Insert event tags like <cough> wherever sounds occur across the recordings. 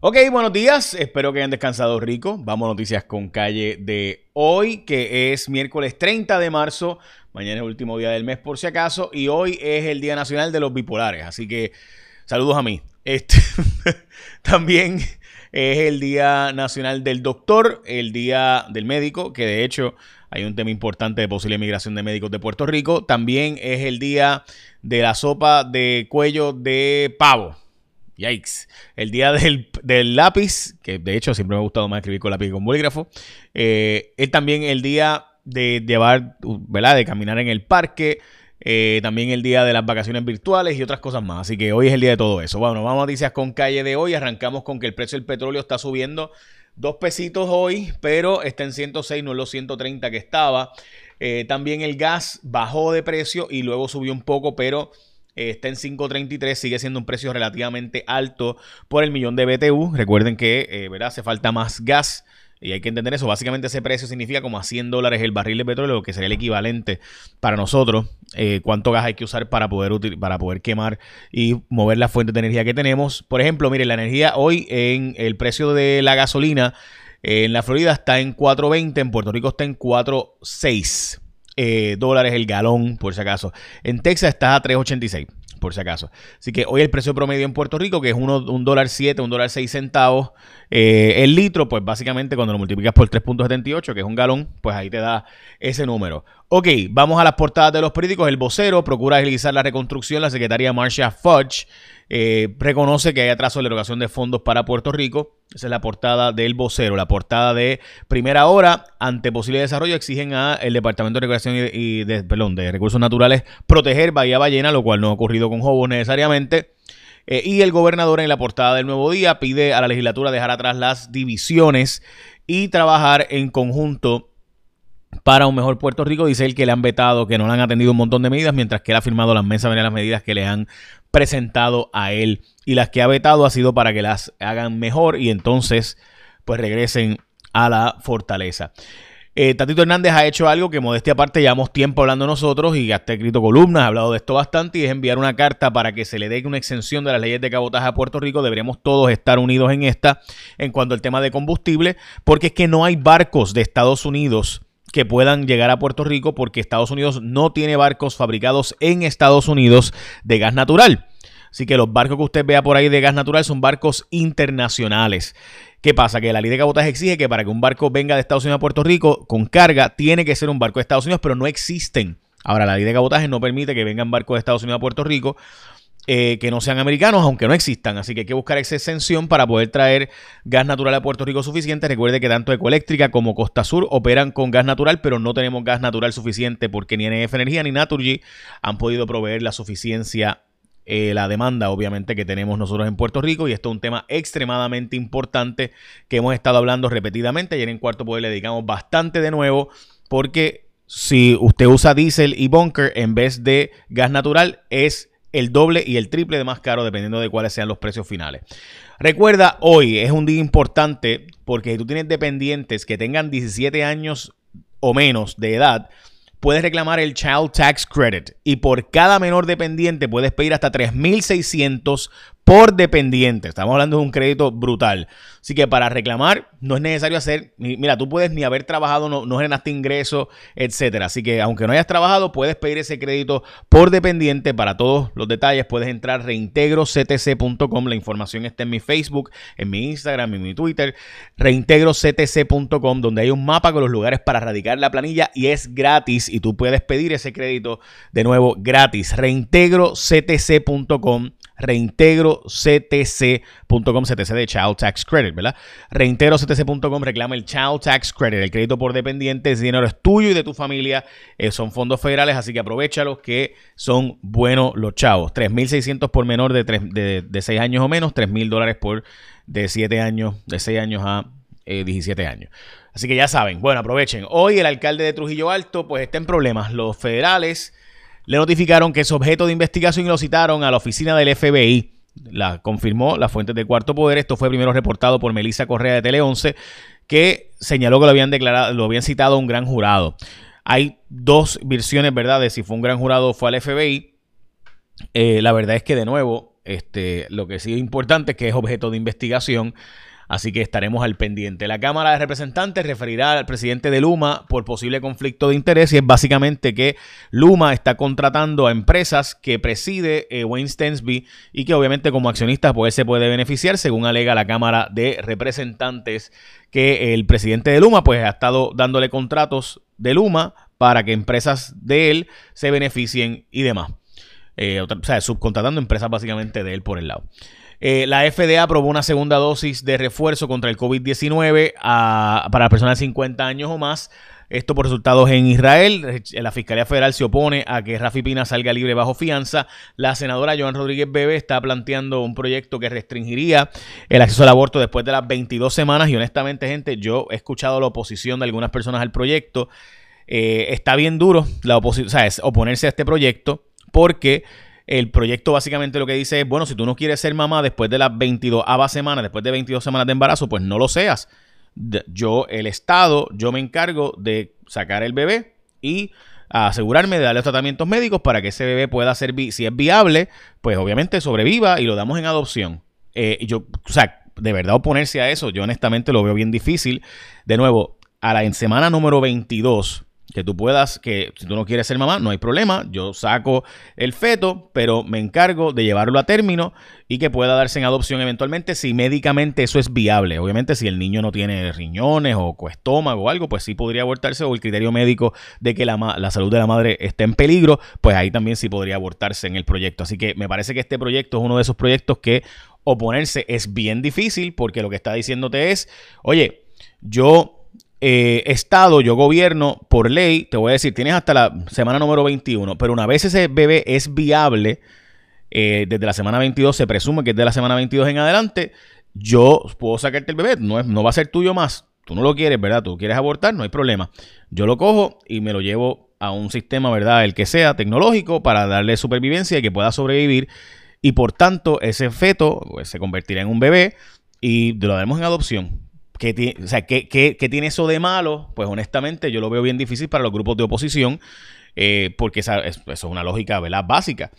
Ok, buenos días. Espero que hayan descansado rico. Vamos a noticias con calle de hoy, que es miércoles 30 de marzo. Mañana es el último día del mes, por si acaso. Y hoy es el Día Nacional de los Bipolares. Así que saludos a mí. Este, <laughs> también es el Día Nacional del Doctor, el Día del Médico, que de hecho hay un tema importante de posible migración de médicos de Puerto Rico. También es el Día de la sopa de cuello de pavo. Yikes. El día del, lápiz, que de hecho siempre me ha gustado más escribir con lápiz que con bolígrafo. Eh, es también el día de llevar, ¿verdad? De caminar en el parque. Eh, también el día de las vacaciones virtuales y otras cosas más. Así que hoy es el día de todo eso. Bueno, vamos a noticias con calle de hoy. Arrancamos con que el precio del petróleo está subiendo dos pesitos hoy, pero está en 106, no en los 130 que estaba. Eh, también el gas bajó de precio y luego subió un poco, pero eh, está en 5.33, sigue siendo un precio relativamente alto por el millón de BTU. Recuerden que eh, ¿verdad? hace falta más gas. Y hay que entender eso. Básicamente ese precio significa como a 100 dólares el barril de petróleo, que sería el equivalente para nosotros. Eh, cuánto gas hay que usar para poder, para poder quemar y mover la fuente de energía que tenemos. Por ejemplo, mire, la energía hoy en el precio de la gasolina en la Florida está en 4.20, en Puerto Rico está en 4.6. Eh, dólares el galón, por si acaso. En Texas está a 3.86, por si acaso. Así que hoy el precio promedio en Puerto Rico, que es uno, un dólar 7, un dólar 6 centavos. Eh, el litro, pues básicamente cuando lo multiplicas por 3.78, que es un galón, pues ahí te da ese número. Ok, vamos a las portadas de los periódicos. El vocero procura agilizar la reconstrucción. La secretaria Marcia Fudge eh, reconoce que hay atraso de la erogación de fondos para Puerto Rico. Esa es la portada del vocero. La portada de primera hora, ante posible desarrollo, exigen al Departamento de Recreación y, de, perdón, de Recursos Naturales proteger Bahía Ballena, lo cual no ha ocurrido con Jobos necesariamente. Eh, y el gobernador en la portada del Nuevo Día pide a la legislatura dejar atrás las divisiones y trabajar en conjunto para un mejor Puerto Rico. Dice él que le han vetado, que no le han atendido un montón de medidas, mientras que él ha firmado las mesas de las medidas que le han presentado a él. Y las que ha vetado ha sido para que las hagan mejor y entonces pues regresen a la fortaleza. Eh, Tatito Hernández ha hecho algo que modestia aparte llevamos tiempo hablando nosotros y hasta escrito columnas, ha hablado de esto bastante y es enviar una carta para que se le dé una exención de las leyes de cabotaje a Puerto Rico. Deberíamos todos estar unidos en esta en cuanto al tema de combustible, porque es que no hay barcos de Estados Unidos que puedan llegar a Puerto Rico porque Estados Unidos no tiene barcos fabricados en Estados Unidos de gas natural. Así que los barcos que usted vea por ahí de gas natural son barcos internacionales. ¿Qué pasa? Que la ley de cabotaje exige que para que un barco venga de Estados Unidos a Puerto Rico con carga, tiene que ser un barco de Estados Unidos, pero no existen. Ahora, la ley de cabotaje no permite que vengan barcos de Estados Unidos a Puerto Rico eh, que no sean americanos, aunque no existan. Así que hay que buscar esa exención para poder traer gas natural a Puerto Rico suficiente. Recuerde que tanto Ecoeléctrica como Costa Sur operan con gas natural, pero no tenemos gas natural suficiente porque ni NF Energía ni Naturgy han podido proveer la suficiencia eh, la demanda, obviamente, que tenemos nosotros en Puerto Rico. Y esto es un tema extremadamente importante que hemos estado hablando repetidamente. Ayer en Cuarto Poder le dedicamos bastante de nuevo, porque si usted usa diésel y bunker en vez de gas natural, es el doble y el triple de más caro dependiendo de cuáles sean los precios finales. Recuerda, hoy es un día importante porque si tú tienes dependientes que tengan 17 años o menos de edad, puedes reclamar el Child Tax Credit y por cada menor dependiente puedes pedir hasta 3.600 por dependiente. Estamos hablando de un crédito brutal. Así que para reclamar no es necesario hacer, mira, tú puedes ni haber trabajado, no, no generaste ingreso, etcétera. Así que aunque no hayas trabajado, puedes pedir ese crédito por dependiente. Para todos los detalles puedes entrar reintegroctc.com. La información está en mi Facebook, en mi Instagram, en mi Twitter, reintegroctc.com, donde hay un mapa con los lugares para radicar la planilla y es gratis y tú puedes pedir ese crédito de nuevo gratis. reintegroctc.com reintegroctc.com, CTC de Child Tax Credit, ¿verdad? Reintegroctc.com reclama el Child Tax Credit, el crédito por dependiente, dinero es tuyo y de tu familia, eh, son fondos federales, así que aprovechalos que son buenos los chavos. 3.600 por menor de, de, de 6 años o menos, 3.000 dólares por de 7 años, de 6 años a 17 eh, años. Así que ya saben, bueno, aprovechen. Hoy el alcalde de Trujillo Alto pues está en problemas. Los federales le notificaron que es objeto de investigación y lo citaron a la oficina del FBI. La confirmó la fuente de Cuarto Poder. Esto fue primero reportado por Melissa Correa de Tele 11, que señaló que lo habían declarado, lo habían citado un gran jurado. Hay dos versiones, ¿verdad?, de si fue un gran jurado o fue al FBI. Eh, la verdad es que, de nuevo, Este, lo que sí es importante es que es objeto de investigación. Así que estaremos al pendiente. La Cámara de Representantes referirá al presidente de Luma por posible conflicto de interés y es básicamente que Luma está contratando a empresas que preside eh, Wayne Stensby y que obviamente como accionista pues se puede beneficiar según alega la Cámara de Representantes que el presidente de Luma pues ha estado dándole contratos de Luma para que empresas de él se beneficien y demás. Eh, o sea, subcontratando empresas básicamente de él por el lado. Eh, la FDA aprobó una segunda dosis de refuerzo contra el COVID-19 para personas de 50 años o más. Esto por resultados en Israel. La Fiscalía Federal se opone a que Rafi Pina salga libre bajo fianza. La senadora Joan Rodríguez Bebe está planteando un proyecto que restringiría el acceso al aborto después de las 22 semanas. Y honestamente, gente, yo he escuchado la oposición de algunas personas al proyecto. Eh, está bien duro la oposición, oponerse a este proyecto porque el proyecto básicamente lo que dice es, bueno, si tú no quieres ser mamá después de las 22 semanas, después de 22 semanas de embarazo, pues no lo seas. Yo, el Estado, yo me encargo de sacar el bebé y asegurarme de darle los tratamientos médicos para que ese bebé pueda ser, si es viable, pues obviamente sobreviva y lo damos en adopción. Eh, yo, o sea, de verdad oponerse a eso, yo honestamente lo veo bien difícil. De nuevo, a la semana número 22, que tú puedas, que si tú no quieres ser mamá, no hay problema, yo saco el feto, pero me encargo de llevarlo a término y que pueda darse en adopción eventualmente si médicamente eso es viable. Obviamente si el niño no tiene riñones o estómago o algo, pues sí podría abortarse o el criterio médico de que la, la salud de la madre esté en peligro, pues ahí también sí podría abortarse en el proyecto. Así que me parece que este proyecto es uno de esos proyectos que oponerse es bien difícil porque lo que está diciéndote es, oye, yo eh, Estado, yo gobierno, por ley, te voy a decir, tienes hasta la semana número 21, pero una vez ese bebé es viable, eh, desde la semana 22 se presume que es de la semana 22 en adelante, yo puedo sacarte el bebé, no, es, no va a ser tuyo más. Tú no lo quieres, ¿verdad? Tú quieres abortar, no hay problema. Yo lo cojo y me lo llevo a un sistema, ¿verdad? El que sea tecnológico para darle supervivencia y que pueda sobrevivir. Y por tanto, ese feto pues, se convertirá en un bebé y lo daremos en adopción. ¿Qué, o sea, ¿qué, tiene eso de malo? Pues honestamente yo lo veo bien difícil para los grupos de oposición, eh, porque esa, eso es una lógica ¿verdad? básica.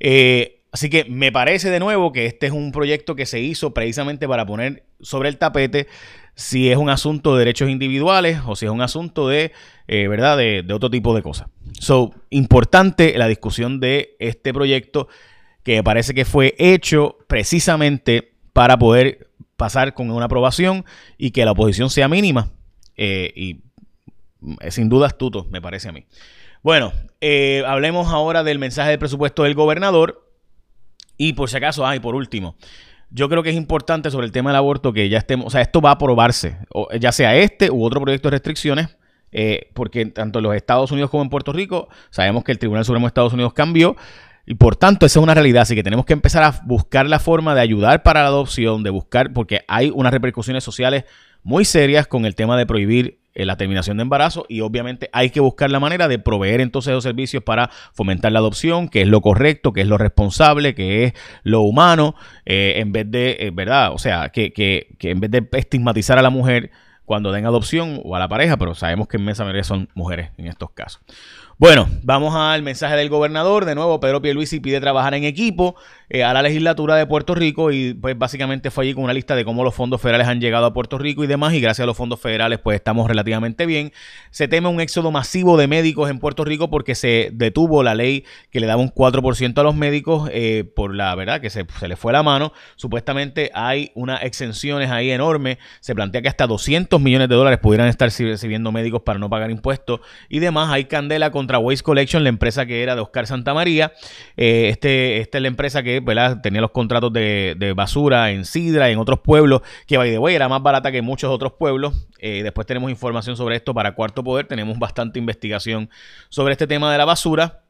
Eh, así que me parece de nuevo que este es un proyecto que se hizo precisamente para poner sobre el tapete si es un asunto de derechos individuales o si es un asunto de, eh, ¿verdad? De, de, otro tipo de cosas. So, importante la discusión de este proyecto que me parece que fue hecho precisamente para poder pasar con una aprobación y que la oposición sea mínima. Eh, y es sin duda astuto, me parece a mí. Bueno, eh, hablemos ahora del mensaje del presupuesto del gobernador. Y por si acaso, ay, por último, yo creo que es importante sobre el tema del aborto que ya estemos, o sea, esto va a aprobarse, ya sea este u otro proyecto de restricciones, eh, porque tanto en los Estados Unidos como en Puerto Rico sabemos que el Tribunal Supremo de Estados Unidos cambió y por tanto, esa es una realidad. Así que tenemos que empezar a buscar la forma de ayudar para la adopción, de buscar, porque hay unas repercusiones sociales muy serias con el tema de prohibir eh, la terminación de embarazo y obviamente hay que buscar la manera de proveer entonces los servicios para fomentar la adopción, que es lo correcto, que es lo responsable, que es lo humano, eh, en vez de, eh, ¿verdad? O sea, que, que, que en vez de estigmatizar a la mujer cuando den adopción o a la pareja, pero sabemos que en mesa mayoría son mujeres en estos casos. Bueno, vamos al mensaje del gobernador. De nuevo, Pedro Pierluisi pide trabajar en equipo eh, a la legislatura de Puerto Rico y pues básicamente fue allí con una lista de cómo los fondos federales han llegado a Puerto Rico y demás y gracias a los fondos federales pues estamos relativamente bien. Se teme un éxodo masivo de médicos en Puerto Rico porque se detuvo la ley que le daba un 4% a los médicos eh, por la verdad que se, se le fue la mano. Supuestamente hay unas exenciones ahí enormes. Se plantea que hasta 200 millones de dólares pudieran estar recibiendo médicos para no pagar impuestos y demás. Hay candela contra Waste Collection, la empresa que era de Oscar Santamaría. Eh, este, esta es la empresa que tenía los contratos de, basura en Sidra, en otros pueblos, que by the way era más barata que muchos otros pueblos. Eh, después tenemos información sobre esto para Cuarto Poder. Tenemos bastante investigación sobre este tema de la basura.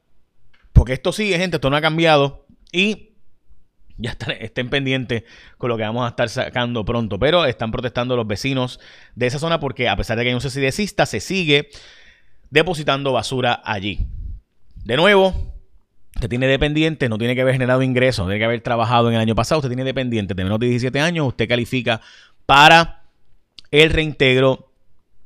Porque esto sigue, gente, esto no ha cambiado. Y ya estén pendientes con lo que vamos a estar sacando pronto. Pero están protestando los vecinos de esa zona porque a pesar de que hay un CCDcista, se sigue depositando basura allí. De nuevo, usted tiene dependiente, no tiene que haber generado ingresos, no tiene que haber trabajado en el año pasado, usted tiene dependiente de menos de 17 años, usted califica para el reintegro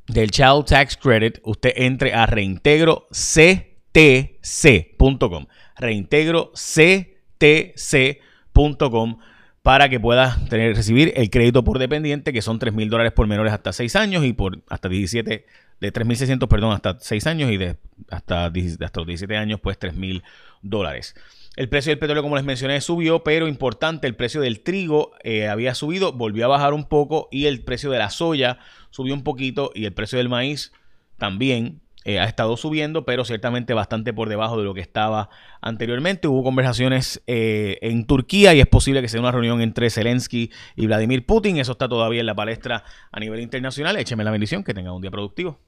del Child Tax Credit. Usted entre a reintegroctc.com. Reintegroctc.com para que puedas tener, recibir el crédito por dependiente, que son 3 mil dólares por menores hasta 6 años y por hasta 17, de 3.600, perdón, hasta 6 años y de hasta, hasta los 17 años, pues 3 mil dólares. El precio del petróleo, como les mencioné, subió, pero importante, el precio del trigo eh, había subido, volvió a bajar un poco y el precio de la soya subió un poquito y el precio del maíz también eh, ha estado subiendo, pero ciertamente bastante por debajo de lo que estaba anteriormente. Hubo conversaciones eh, en Turquía y es posible que sea una reunión entre Zelensky y Vladimir Putin. Eso está todavía en la palestra a nivel internacional. Écheme la bendición, que tenga un día productivo.